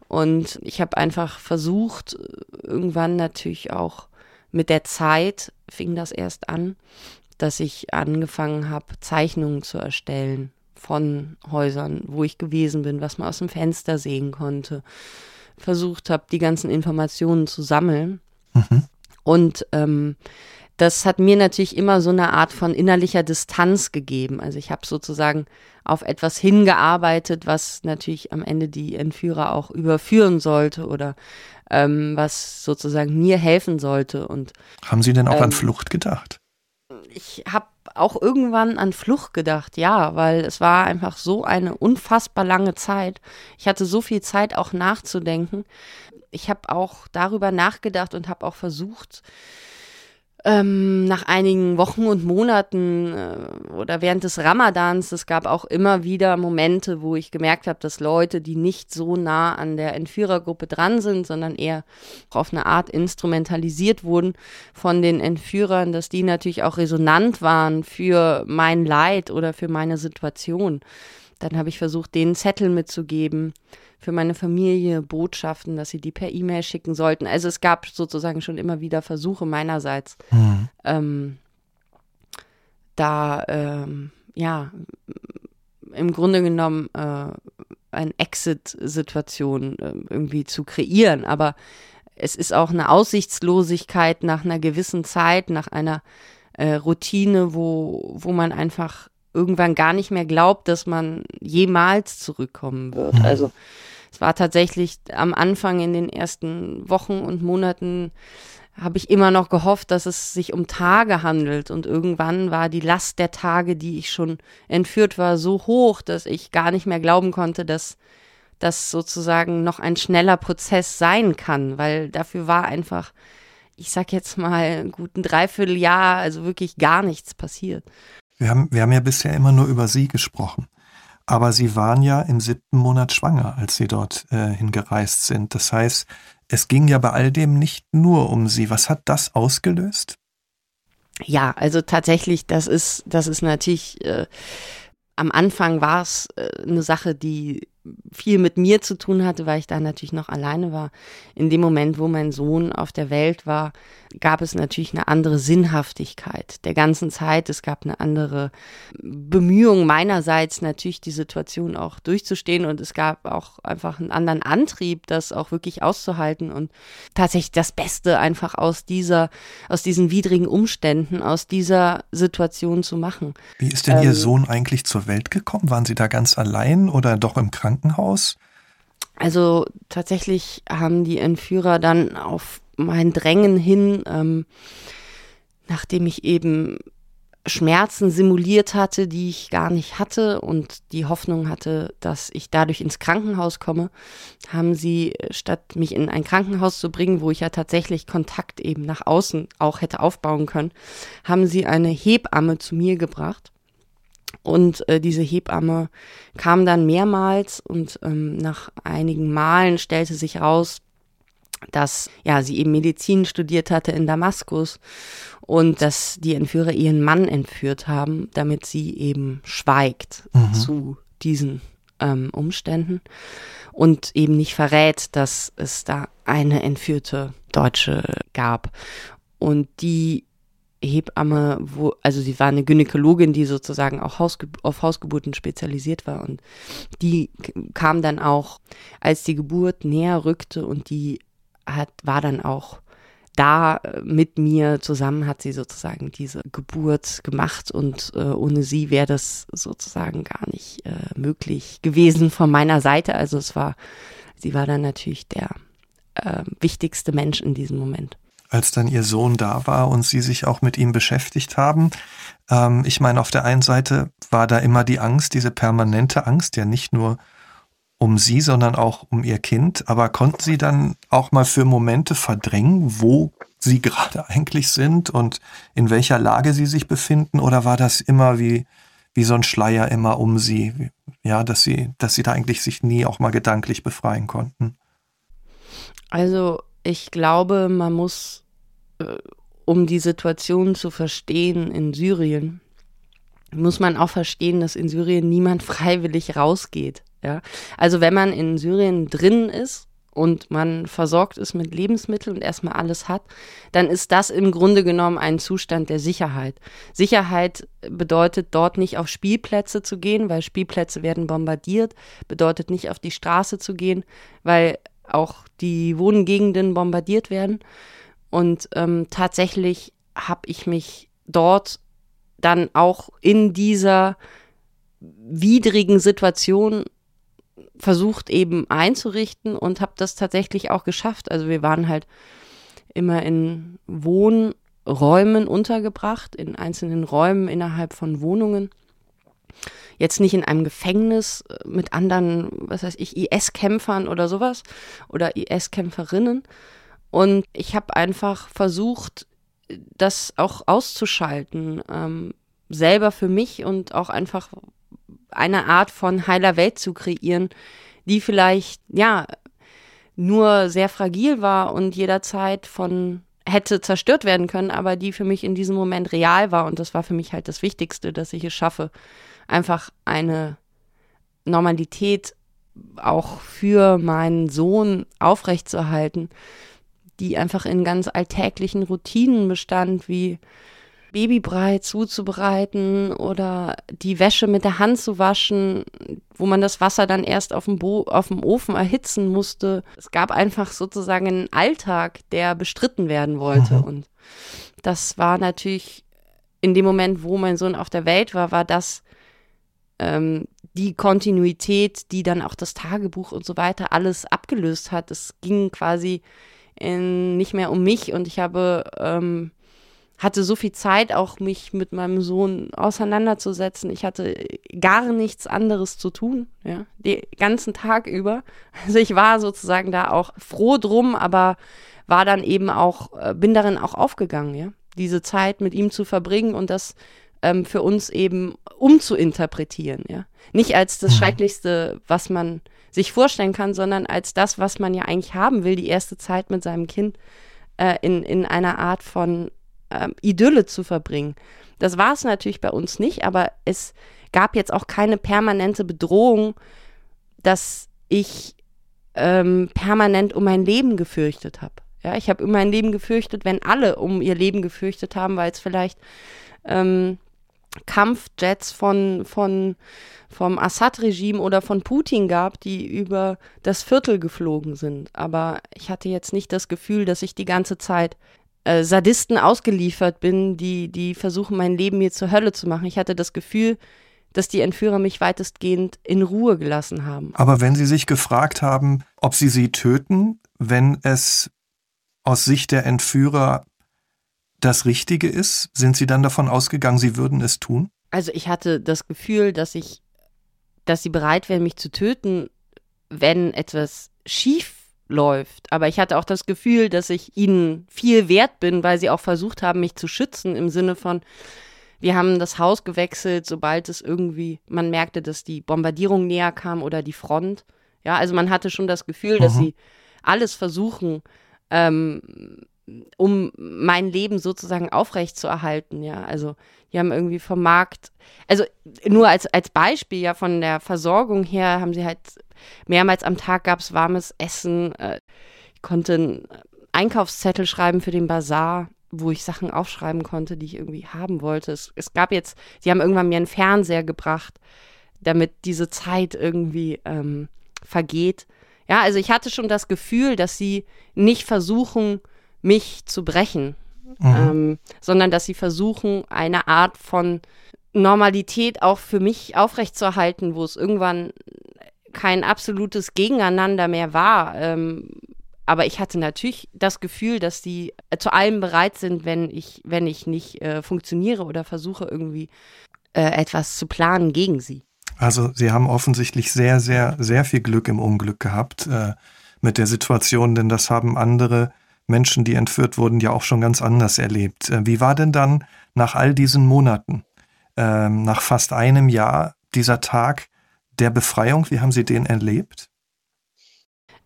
Und ich habe einfach versucht, irgendwann natürlich auch mit der Zeit fing das erst an, dass ich angefangen habe, Zeichnungen zu erstellen von Häusern, wo ich gewesen bin, was man aus dem Fenster sehen konnte. Versucht habe, die ganzen Informationen zu sammeln. Mhm. Und ähm, das hat mir natürlich immer so eine Art von innerlicher Distanz gegeben. Also ich habe sozusagen auf etwas hingearbeitet, was natürlich am Ende die Entführer auch überführen sollte oder ähm, was sozusagen mir helfen sollte. Und haben Sie denn auch ähm, an Flucht gedacht? ich habe auch irgendwann an Flucht gedacht, ja, weil es war einfach so eine unfassbar lange Zeit. Ich hatte so viel Zeit auch nachzudenken. Ich habe auch darüber nachgedacht und habe auch versucht, ähm, nach einigen Wochen und Monaten äh, oder während des Ramadans, es gab auch immer wieder Momente, wo ich gemerkt habe, dass Leute, die nicht so nah an der Entführergruppe dran sind, sondern eher auf eine Art instrumentalisiert wurden von den Entführern, dass die natürlich auch resonant waren für mein Leid oder für meine Situation. Dann habe ich versucht, denen Zettel mitzugeben für meine Familie Botschaften, dass sie die per E-Mail schicken sollten. Also es gab sozusagen schon immer wieder Versuche meinerseits, mhm. ähm, da ähm, ja im Grunde genommen äh, eine Exit-Situation äh, irgendwie zu kreieren. Aber es ist auch eine Aussichtslosigkeit nach einer gewissen Zeit, nach einer äh, Routine, wo, wo man einfach irgendwann gar nicht mehr glaubt, dass man jemals zurückkommen wird. Mhm. Also es war tatsächlich am Anfang in den ersten Wochen und Monaten habe ich immer noch gehofft, dass es sich um Tage handelt. Und irgendwann war die Last der Tage, die ich schon entführt war, so hoch, dass ich gar nicht mehr glauben konnte, dass das sozusagen noch ein schneller Prozess sein kann, weil dafür war einfach, ich sag jetzt mal, ein guten Dreivierteljahr, also wirklich gar nichts passiert. Wir haben, wir haben ja bisher immer nur über Sie gesprochen. Aber Sie waren ja im siebten Monat schwanger, als Sie dort äh, hingereist sind. Das heißt, es ging ja bei all dem nicht nur um Sie. Was hat das ausgelöst? Ja, also tatsächlich, das ist, das ist natürlich, äh, am Anfang war es äh, eine Sache, die viel mit mir zu tun hatte, weil ich da natürlich noch alleine war. In dem Moment, wo mein Sohn auf der Welt war, gab es natürlich eine andere Sinnhaftigkeit der ganzen Zeit. Es gab eine andere Bemühung meinerseits, natürlich die Situation auch durchzustehen und es gab auch einfach einen anderen Antrieb, das auch wirklich auszuhalten und tatsächlich das Beste einfach aus dieser, aus diesen widrigen Umständen, aus dieser Situation zu machen. Wie ist denn ähm, Ihr Sohn eigentlich zur Welt gekommen? Waren Sie da ganz allein oder doch im Krankenhaus? Krankenhaus? Also tatsächlich haben die Entführer dann auf mein Drängen hin, ähm, nachdem ich eben Schmerzen simuliert hatte, die ich gar nicht hatte und die Hoffnung hatte, dass ich dadurch ins Krankenhaus komme, haben sie, statt mich in ein Krankenhaus zu bringen, wo ich ja tatsächlich Kontakt eben nach außen auch hätte aufbauen können, haben sie eine Hebamme zu mir gebracht und äh, diese Hebamme kam dann mehrmals und ähm, nach einigen Malen stellte sich raus, dass ja sie eben Medizin studiert hatte in Damaskus und dass die Entführer ihren Mann entführt haben, damit sie eben schweigt mhm. zu diesen ähm, Umständen und eben nicht verrät, dass es da eine entführte Deutsche gab. Und die Hebamme, wo, also sie war eine Gynäkologin, die sozusagen auch Hausge auf Hausgeburten spezialisiert war. Und die kam dann auch, als die Geburt näher rückte und die hat, war dann auch da äh, mit mir zusammen hat sie sozusagen diese Geburt gemacht. Und äh, ohne sie wäre das sozusagen gar nicht äh, möglich gewesen von meiner Seite. Also es war, sie war dann natürlich der äh, wichtigste Mensch in diesem Moment als dann ihr Sohn da war und sie sich auch mit ihm beschäftigt haben. Ähm, ich meine, auf der einen Seite war da immer die Angst, diese permanente Angst, ja nicht nur um sie, sondern auch um ihr Kind. Aber konnten sie dann auch mal für Momente verdrängen, wo sie gerade eigentlich sind und in welcher Lage sie sich befinden? Oder war das immer wie, wie so ein Schleier immer um sie? Ja, dass sie, dass sie da eigentlich sich nie auch mal gedanklich befreien konnten? Also, ich glaube, man muss um die Situation zu verstehen in Syrien, muss man auch verstehen, dass in Syrien niemand freiwillig rausgeht. Ja? Also wenn man in Syrien drin ist und man versorgt ist mit Lebensmitteln und erstmal alles hat, dann ist das im Grunde genommen ein Zustand der Sicherheit. Sicherheit bedeutet dort nicht auf Spielplätze zu gehen, weil Spielplätze werden bombardiert, bedeutet nicht auf die Straße zu gehen, weil auch die Wohngegenden bombardiert werden. Und ähm, tatsächlich habe ich mich dort dann auch in dieser widrigen Situation versucht eben einzurichten und habe das tatsächlich auch geschafft. Also wir waren halt immer in Wohnräumen untergebracht, in einzelnen Räumen innerhalb von Wohnungen. Jetzt nicht in einem Gefängnis mit anderen, was weiß ich, IS-Kämpfern oder sowas oder IS-Kämpferinnen, und ich habe einfach versucht, das auch auszuschalten, ähm, selber für mich und auch einfach eine Art von heiler Welt zu kreieren, die vielleicht, ja, nur sehr fragil war und jederzeit von hätte zerstört werden können, aber die für mich in diesem Moment real war. Und das war für mich halt das Wichtigste, dass ich es schaffe, einfach eine Normalität auch für meinen Sohn aufrechtzuerhalten die einfach in ganz alltäglichen Routinen bestand, wie Babybrei zuzubereiten oder die Wäsche mit der Hand zu waschen, wo man das Wasser dann erst auf dem, Bo auf dem Ofen erhitzen musste. Es gab einfach sozusagen einen Alltag, der bestritten werden wollte. Mhm. Und das war natürlich in dem Moment, wo mein Sohn auf der Welt war, war das ähm, die Kontinuität, die dann auch das Tagebuch und so weiter alles abgelöst hat. Es ging quasi in, nicht mehr um mich und ich habe ähm, hatte so viel Zeit, auch mich mit meinem Sohn auseinanderzusetzen. Ich hatte gar nichts anderes zu tun, ja, den ganzen Tag über. Also ich war sozusagen da auch froh drum, aber war dann eben auch, äh, bin darin auch aufgegangen, ja, diese Zeit mit ihm zu verbringen und das ähm, für uns eben umzuinterpretieren, ja. Nicht als das mhm. Schrecklichste, was man sich vorstellen kann, sondern als das, was man ja eigentlich haben will, die erste Zeit mit seinem Kind äh, in, in einer Art von ähm, Idylle zu verbringen. Das war es natürlich bei uns nicht, aber es gab jetzt auch keine permanente Bedrohung, dass ich ähm, permanent um mein Leben gefürchtet habe. Ja, ich habe um mein Leben gefürchtet, wenn alle um ihr Leben gefürchtet haben, weil es vielleicht ähm, Kampfjets von, von, vom Assad-Regime oder von Putin gab, die über das Viertel geflogen sind. Aber ich hatte jetzt nicht das Gefühl, dass ich die ganze Zeit äh, Sadisten ausgeliefert bin, die, die versuchen, mein Leben mir zur Hölle zu machen. Ich hatte das Gefühl, dass die Entführer mich weitestgehend in Ruhe gelassen haben. Aber wenn Sie sich gefragt haben, ob Sie sie töten, wenn es aus Sicht der Entführer das Richtige ist, sind Sie dann davon ausgegangen, Sie würden es tun? Also ich hatte das Gefühl, dass ich, dass sie bereit wären, mich zu töten, wenn etwas schief läuft. Aber ich hatte auch das Gefühl, dass ich ihnen viel wert bin, weil sie auch versucht haben, mich zu schützen im Sinne von, wir haben das Haus gewechselt, sobald es irgendwie, man merkte, dass die Bombardierung näher kam oder die Front. Ja, also man hatte schon das Gefühl, dass mhm. sie alles versuchen, ähm, um mein Leben sozusagen aufrechtzuerhalten, ja. Also die haben irgendwie vom Markt, also nur als, als Beispiel, ja, von der Versorgung her haben sie halt mehrmals am Tag gab es warmes Essen. Äh, ich konnte einen Einkaufszettel schreiben für den Bazar, wo ich Sachen aufschreiben konnte, die ich irgendwie haben wollte. Es, es gab jetzt, sie haben irgendwann mir einen Fernseher gebracht, damit diese Zeit irgendwie ähm, vergeht. Ja, also ich hatte schon das Gefühl, dass sie nicht versuchen, mich zu brechen, mhm. ähm, sondern dass sie versuchen, eine Art von Normalität auch für mich aufrechtzuerhalten, wo es irgendwann kein absolutes Gegeneinander mehr war. Ähm, aber ich hatte natürlich das Gefühl, dass die zu allem bereit sind, wenn ich, wenn ich nicht äh, funktioniere oder versuche irgendwie äh, etwas zu planen gegen sie. Also Sie haben offensichtlich sehr, sehr, sehr viel Glück im Unglück gehabt äh, mit der Situation, denn das haben andere Menschen, die entführt wurden, ja auch schon ganz anders erlebt. Äh, wie war denn dann nach all diesen Monaten, ähm, nach fast einem Jahr, dieser Tag, der Befreiung, wie haben Sie den erlebt?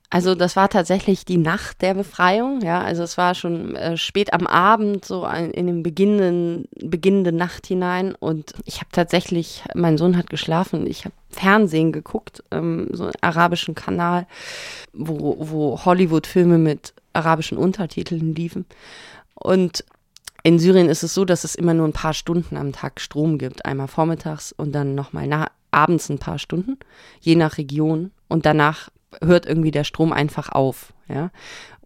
Also das war tatsächlich die Nacht der Befreiung, ja. Also es war schon äh, spät am Abend, so ein, in den beginnenden, beginnende Nacht hinein. Und ich habe tatsächlich, mein Sohn hat geschlafen, ich habe Fernsehen geguckt, ähm, so einen arabischen Kanal, wo, wo Hollywood-Filme mit arabischen Untertiteln liefen. Und in Syrien ist es so, dass es immer nur ein paar Stunden am Tag Strom gibt. Einmal vormittags und dann nochmal abends ein paar Stunden, je nach Region. Und danach hört irgendwie der Strom einfach auf. Ja?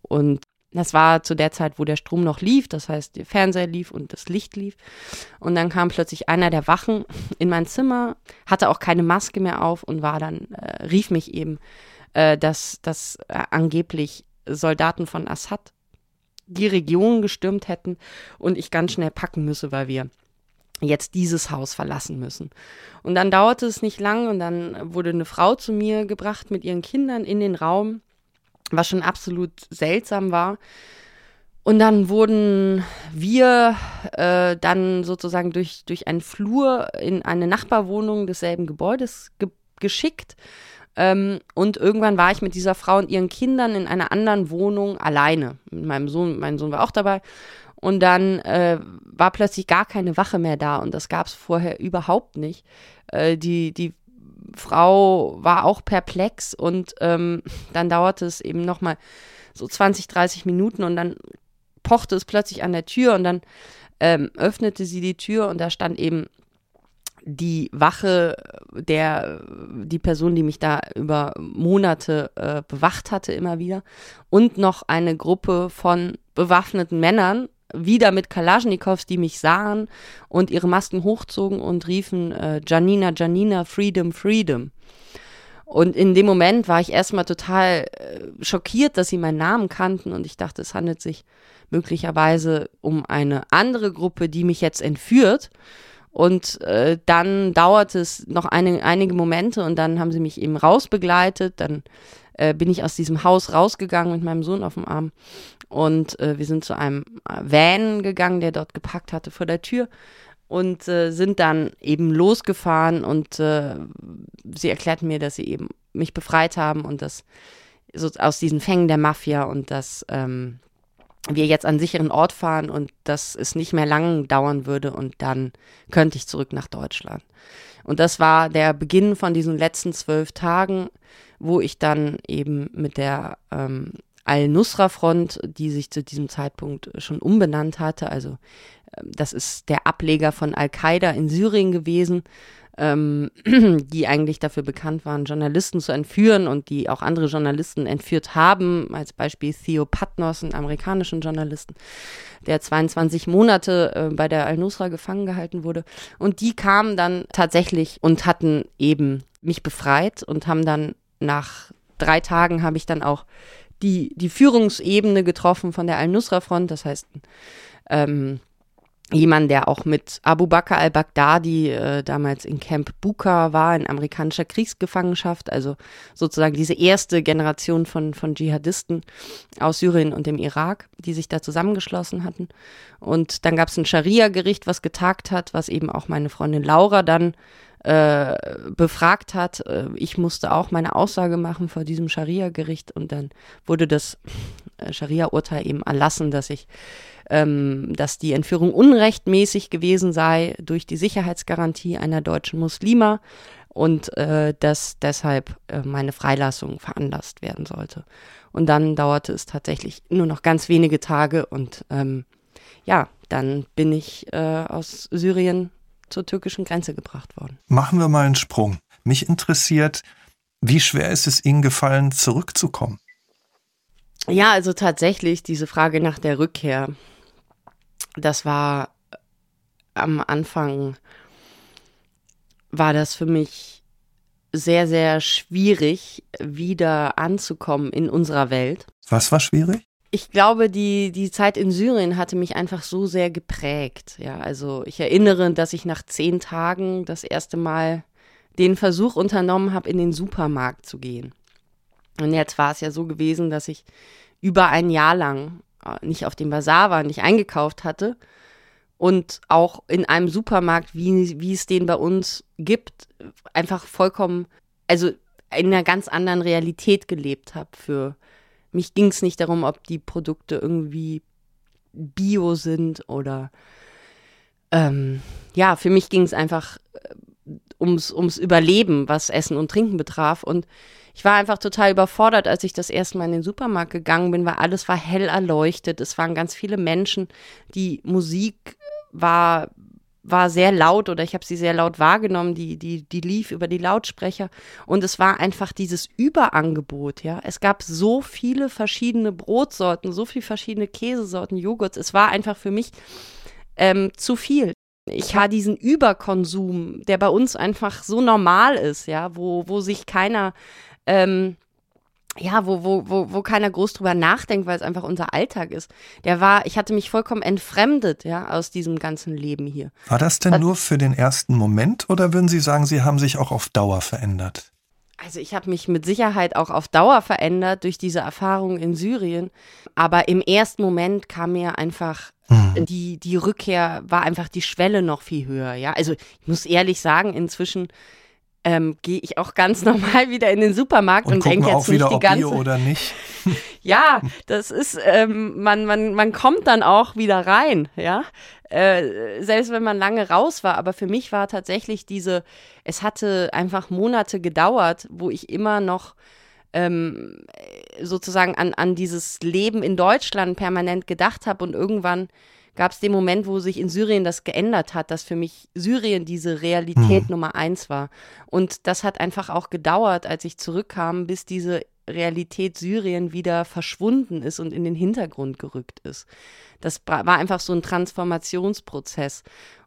Und das war zu der Zeit, wo der Strom noch lief, das heißt, der Fernseher lief und das Licht lief. Und dann kam plötzlich einer der Wachen in mein Zimmer, hatte auch keine Maske mehr auf und war dann, äh, rief mich eben, äh, dass, dass äh, angeblich Soldaten von Assad die Region gestürmt hätten und ich ganz schnell packen müsse, weil wir jetzt dieses Haus verlassen müssen. Und dann dauerte es nicht lang und dann wurde eine Frau zu mir gebracht mit ihren Kindern in den Raum, was schon absolut seltsam war. Und dann wurden wir äh, dann sozusagen durch, durch einen Flur in eine Nachbarwohnung desselben Gebäudes ge geschickt. Ähm, und irgendwann war ich mit dieser Frau und ihren Kindern in einer anderen Wohnung alleine. Mit meinem Sohn, mein Sohn war auch dabei. Und dann äh, war plötzlich gar keine Wache mehr da und das gab es vorher überhaupt nicht. Äh, die, die Frau war auch perplex und ähm, dann dauerte es eben nochmal so 20, 30 Minuten und dann pochte es plötzlich an der Tür und dann ähm, öffnete sie die Tür und da stand eben die Wache, der, die Person, die mich da über Monate äh, bewacht hatte, immer wieder, und noch eine Gruppe von bewaffneten Männern, wieder mit Kalaschnikows, die mich sahen und ihre Masken hochzogen und riefen äh, Janina, Janina, Freedom, Freedom. Und in dem Moment war ich erstmal total äh, schockiert, dass sie meinen Namen kannten und ich dachte, es handelt sich möglicherweise um eine andere Gruppe, die mich jetzt entführt. Und äh, dann dauerte es noch eine, einige Momente und dann haben sie mich eben rausbegleitet. Dann äh, bin ich aus diesem Haus rausgegangen mit meinem Sohn auf dem Arm. Und äh, wir sind zu einem äh, Van gegangen, der dort geparkt hatte vor der Tür. Und äh, sind dann eben losgefahren und äh, sie erklärten mir, dass sie eben mich befreit haben und dass so aus diesen Fängen der Mafia und dass ähm, wir jetzt an sicheren Ort fahren und dass es nicht mehr lang dauern würde und dann könnte ich zurück nach Deutschland. Und das war der Beginn von diesen letzten zwölf Tagen, wo ich dann eben mit der ähm, Al-Nusra-Front, die sich zu diesem Zeitpunkt schon umbenannt hatte, also äh, das ist der Ableger von Al-Qaida in Syrien gewesen, ähm, die eigentlich dafür bekannt waren, Journalisten zu entführen und die auch andere Journalisten entführt haben, als Beispiel Theo Patnos, einen amerikanischen Journalisten, der 22 Monate äh, bei der Al-Nusra gefangen gehalten wurde. Und die kamen dann tatsächlich und hatten eben mich befreit und haben dann nach drei Tagen habe ich dann auch die, die Führungsebene getroffen von der Al-Nusra-Front, das heißt, ähm, jemand, der auch mit Abu Bakr al-Baghdadi äh, damals in Camp Buka war, in amerikanischer Kriegsgefangenschaft, also sozusagen diese erste Generation von, von Dschihadisten aus Syrien und dem Irak, die sich da zusammengeschlossen hatten. Und dann gab es ein Scharia-Gericht, was getagt hat, was eben auch meine Freundin Laura dann äh, befragt hat. Äh, ich musste auch meine Aussage machen vor diesem Scharia-Gericht und dann wurde das äh, Scharia-Urteil eben erlassen, dass ich ähm, dass die Entführung unrechtmäßig gewesen sei durch die Sicherheitsgarantie einer deutschen Muslima und äh, dass deshalb äh, meine Freilassung veranlasst werden sollte. Und dann dauerte es tatsächlich nur noch ganz wenige Tage und ähm, ja, dann bin ich äh, aus Syrien zur türkischen Grenze gebracht worden. Machen wir mal einen Sprung. Mich interessiert, wie schwer ist es Ihnen gefallen, zurückzukommen? Ja, also tatsächlich diese Frage nach der Rückkehr das war am Anfang, war das für mich sehr, sehr schwierig, wieder anzukommen in unserer Welt. Was war schwierig? Ich glaube, die, die Zeit in Syrien hatte mich einfach so sehr geprägt. Ja, also ich erinnere, dass ich nach zehn Tagen das erste Mal den Versuch unternommen habe, in den Supermarkt zu gehen. Und jetzt war es ja so gewesen, dass ich über ein Jahr lang äh, nicht auf dem Bazar war, nicht eingekauft hatte und auch in einem Supermarkt, wie, wie es den bei uns gibt, einfach vollkommen, also in einer ganz anderen Realität gelebt habe. Für mich ging es nicht darum, ob die Produkte irgendwie bio sind oder ähm, ja, für mich ging es einfach äh, ums, ums Überleben, was Essen und Trinken betraf. Und ich war einfach total überfordert, als ich das erste Mal in den Supermarkt gegangen bin, weil alles war hell erleuchtet. Es waren ganz viele Menschen. Die Musik war war sehr laut oder ich habe sie sehr laut wahrgenommen, die, die, die lief über die Lautsprecher und es war einfach dieses Überangebot, ja. Es gab so viele verschiedene Brotsorten, so viele verschiedene Käsesorten, Joghurts. Es war einfach für mich ähm, zu viel ich habe diesen Überkonsum, der bei uns einfach so normal ist, ja, wo, wo sich keiner, ähm, ja, wo, wo, wo, wo keiner groß drüber nachdenkt, weil es einfach unser Alltag ist. Der war, ich hatte mich vollkommen entfremdet, ja, aus diesem ganzen Leben hier. War das denn Was, nur für den ersten Moment oder würden Sie sagen, Sie haben sich auch auf Dauer verändert? Also ich habe mich mit Sicherheit auch auf Dauer verändert durch diese Erfahrung in Syrien. Aber im ersten Moment kam mir einfach mhm. die, die Rückkehr, war einfach die Schwelle noch viel höher. Ja, also ich muss ehrlich sagen, inzwischen ähm, gehe ich auch ganz normal wieder in den Supermarkt und, und denke jetzt nicht die ganze Bio oder nicht. ja, das ist ähm, man man man kommt dann auch wieder rein, ja. Äh, selbst wenn man lange raus war, aber für mich war tatsächlich diese, es hatte einfach Monate gedauert, wo ich immer noch ähm, sozusagen an, an dieses Leben in Deutschland permanent gedacht habe und irgendwann gab es den Moment, wo sich in Syrien das geändert hat, dass für mich Syrien diese Realität mhm. Nummer eins war. Und das hat einfach auch gedauert, als ich zurückkam, bis diese Realität Syrien wieder verschwunden ist und in den Hintergrund gerückt ist. Das war einfach so ein Transformationsprozess.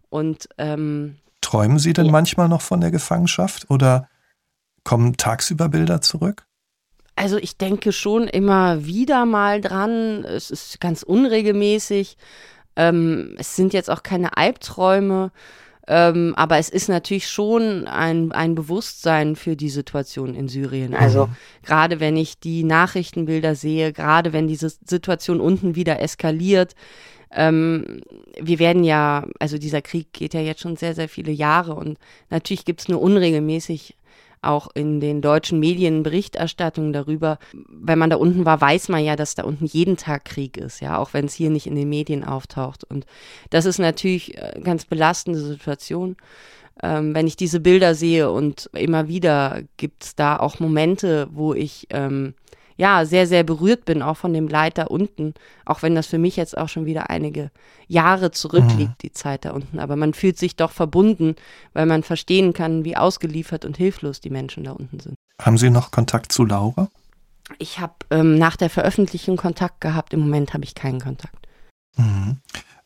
Und ähm, träumen Sie denn ja. manchmal noch von der Gefangenschaft oder Kommen tagsüber Bilder zurück? Also ich denke schon immer wieder mal dran. Es ist ganz unregelmäßig. Ähm, es sind jetzt auch keine Albträume. Ähm, aber es ist natürlich schon ein, ein Bewusstsein für die Situation in Syrien. Also mhm. gerade wenn ich die Nachrichtenbilder sehe, gerade wenn diese Situation unten wieder eskaliert, ähm, wir werden ja, also dieser Krieg geht ja jetzt schon sehr, sehr viele Jahre und natürlich gibt es nur unregelmäßig auch in den deutschen Medien Berichterstattungen darüber. Wenn man da unten war, weiß man ja, dass da unten jeden Tag Krieg ist, ja, auch wenn es hier nicht in den Medien auftaucht. Und das ist natürlich eine ganz belastende Situation. Ähm, wenn ich diese Bilder sehe und immer wieder gibt es da auch Momente, wo ich ähm, ja, sehr, sehr berührt bin, auch von dem Leid da unten. Auch wenn das für mich jetzt auch schon wieder einige Jahre zurückliegt, mhm. die Zeit da unten. Aber man fühlt sich doch verbunden, weil man verstehen kann, wie ausgeliefert und hilflos die Menschen da unten sind. Haben Sie noch Kontakt zu Laura? Ich habe ähm, nach der Veröffentlichung Kontakt gehabt. Im Moment habe ich keinen Kontakt. Mhm.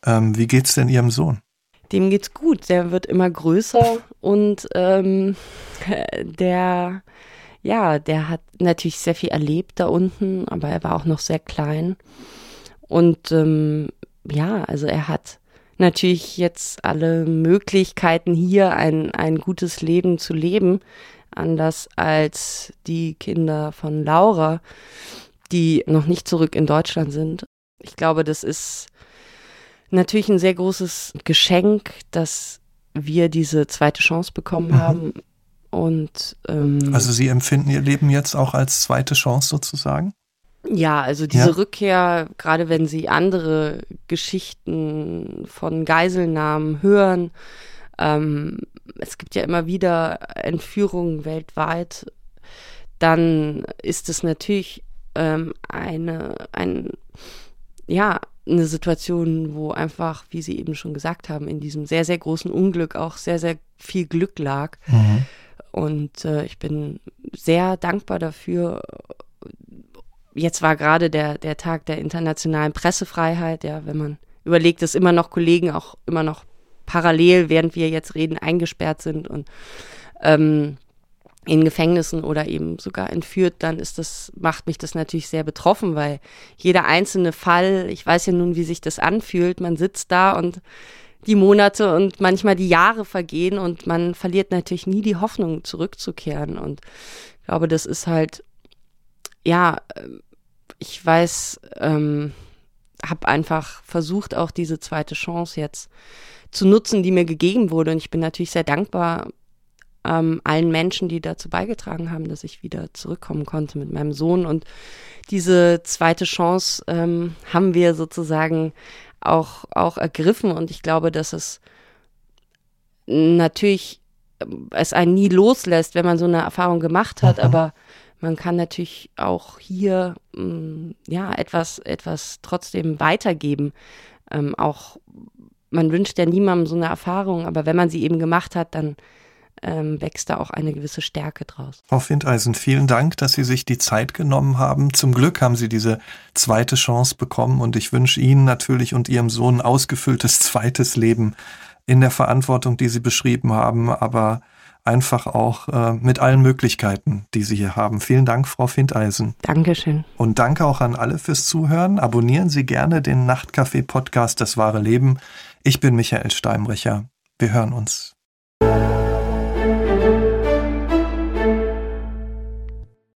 Ähm, wie geht's denn Ihrem Sohn? Dem geht's gut. Der wird immer größer und ähm, der ja, der hat natürlich sehr viel erlebt da unten, aber er war auch noch sehr klein. Und ähm, ja, also er hat natürlich jetzt alle Möglichkeiten hier ein, ein gutes Leben zu leben, anders als die Kinder von Laura, die noch nicht zurück in Deutschland sind. Ich glaube, das ist natürlich ein sehr großes Geschenk, dass wir diese zweite Chance bekommen mhm. haben und ähm, also Sie empfinden Ihr Leben jetzt auch als zweite Chance sozusagen? Ja, also diese ja. Rückkehr, gerade wenn Sie andere Geschichten von Geiselnahmen hören, ähm, es gibt ja immer wieder Entführungen weltweit, dann ist es natürlich ähm, eine, ein, ja, eine Situation, wo einfach, wie Sie eben schon gesagt haben, in diesem sehr, sehr großen Unglück auch sehr, sehr viel Glück lag. Mhm. Und äh, ich bin sehr dankbar dafür. Jetzt war gerade der, der Tag der internationalen Pressefreiheit, ja, wenn man überlegt, dass immer noch Kollegen auch immer noch parallel, während wir jetzt reden, eingesperrt sind und ähm, in Gefängnissen oder eben sogar entführt, dann ist das, macht mich das natürlich sehr betroffen, weil jeder einzelne Fall, ich weiß ja nun, wie sich das anfühlt, man sitzt da und die Monate und manchmal die Jahre vergehen und man verliert natürlich nie die Hoffnung, zurückzukehren. Und ich glaube, das ist halt, ja, ich weiß, ähm, habe einfach versucht, auch diese zweite Chance jetzt zu nutzen, die mir gegeben wurde. Und ich bin natürlich sehr dankbar ähm, allen Menschen, die dazu beigetragen haben, dass ich wieder zurückkommen konnte mit meinem Sohn. Und diese zweite Chance ähm, haben wir sozusagen auch, auch ergriffen und ich glaube, dass es natürlich ähm, es einen nie loslässt, wenn man so eine Erfahrung gemacht hat, mhm. aber man kann natürlich auch hier mm, ja etwas etwas trotzdem weitergeben. Ähm, auch man wünscht ja niemandem so eine Erfahrung, aber wenn man sie eben gemacht hat, dann ähm, wächst da auch eine gewisse Stärke draus. Frau Findeisen, vielen Dank, dass Sie sich die Zeit genommen haben. Zum Glück haben Sie diese zweite Chance bekommen und ich wünsche Ihnen natürlich und Ihrem Sohn ein ausgefülltes zweites Leben in der Verantwortung, die Sie beschrieben haben, aber einfach auch äh, mit allen Möglichkeiten, die Sie hier haben. Vielen Dank, Frau Findeisen. Dankeschön. Und danke auch an alle fürs Zuhören. Abonnieren Sie gerne den Nachtcafé-Podcast Das wahre Leben. Ich bin Michael Steinbrecher. Wir hören uns.